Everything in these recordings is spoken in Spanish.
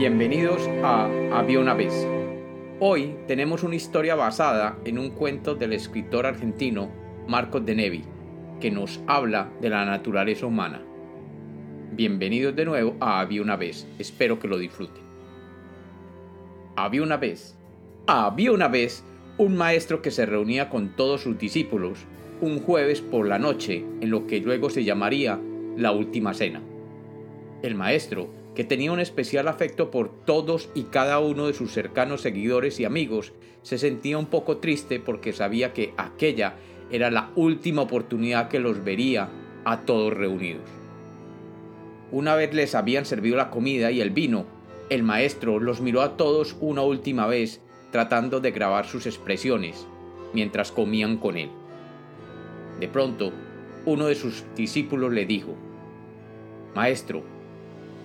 Bienvenidos a Había una vez. Hoy tenemos una historia basada en un cuento del escritor argentino Marcos de Nevi, que nos habla de la naturaleza humana. Bienvenidos de nuevo a Había una vez, espero que lo disfruten. Había una vez, había una vez un maestro que se reunía con todos sus discípulos un jueves por la noche en lo que luego se llamaría la última cena. El maestro que tenía un especial afecto por todos y cada uno de sus cercanos seguidores y amigos, se sentía un poco triste porque sabía que aquella era la última oportunidad que los vería a todos reunidos. Una vez les habían servido la comida y el vino, el maestro los miró a todos una última vez tratando de grabar sus expresiones mientras comían con él. De pronto, uno de sus discípulos le dijo, Maestro,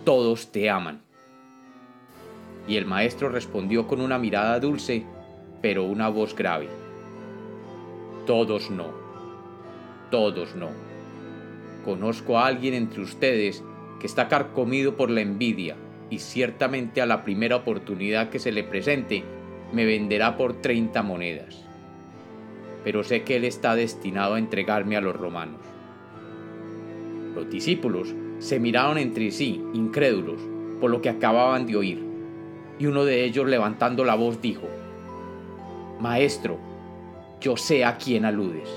todos te aman. Y el maestro respondió con una mirada dulce, pero una voz grave. Todos no. Todos no. Conozco a alguien entre ustedes que está carcomido por la envidia y ciertamente a la primera oportunidad que se le presente me venderá por 30 monedas. Pero sé que él está destinado a entregarme a los romanos. Los discípulos se miraron entre sí, incrédulos, por lo que acababan de oír. Y uno de ellos, levantando la voz, dijo, Maestro, yo sé a quién aludes,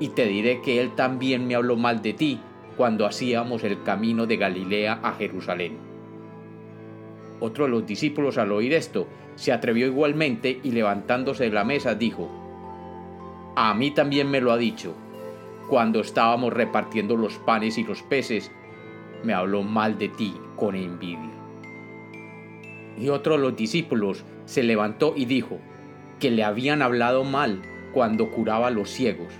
y te diré que él también me habló mal de ti cuando hacíamos el camino de Galilea a Jerusalén. Otro de los discípulos al oír esto se atrevió igualmente y levantándose de la mesa dijo, A mí también me lo ha dicho, cuando estábamos repartiendo los panes y los peces me habló mal de ti con envidia. Y otro de los discípulos se levantó y dijo que le habían hablado mal cuando curaba a los ciegos.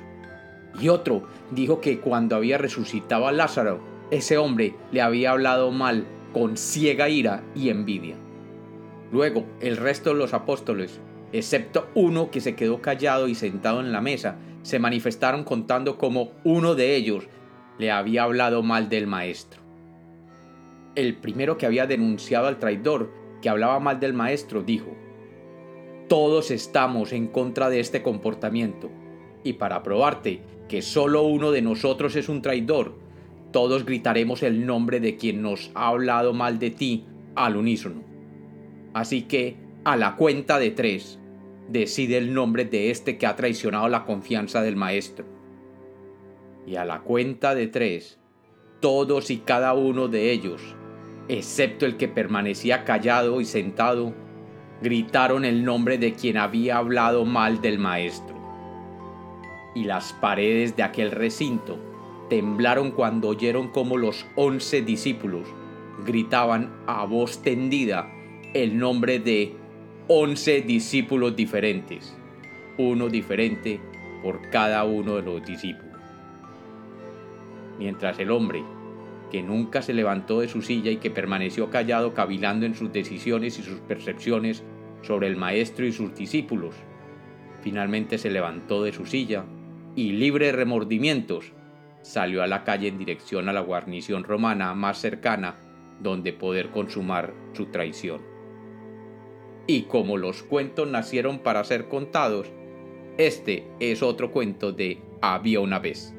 Y otro dijo que cuando había resucitado a Lázaro, ese hombre le había hablado mal con ciega ira y envidia. Luego el resto de los apóstoles, excepto uno que se quedó callado y sentado en la mesa, se manifestaron contando cómo uno de ellos le había hablado mal del maestro el primero que había denunciado al traidor, que hablaba mal del maestro, dijo, Todos estamos en contra de este comportamiento, y para probarte que solo uno de nosotros es un traidor, todos gritaremos el nombre de quien nos ha hablado mal de ti al unísono. Así que, a la cuenta de tres, decide el nombre de este que ha traicionado la confianza del maestro. Y a la cuenta de tres, todos y cada uno de ellos excepto el que permanecía callado y sentado, gritaron el nombre de quien había hablado mal del maestro. Y las paredes de aquel recinto temblaron cuando oyeron como los once discípulos gritaban a voz tendida el nombre de once discípulos diferentes, uno diferente por cada uno de los discípulos. Mientras el hombre que nunca se levantó de su silla y que permaneció callado cavilando en sus decisiones y sus percepciones sobre el maestro y sus discípulos. Finalmente se levantó de su silla y, libre de remordimientos, salió a la calle en dirección a la guarnición romana más cercana donde poder consumar su traición. Y como los cuentos nacieron para ser contados, este es otro cuento de Había una vez.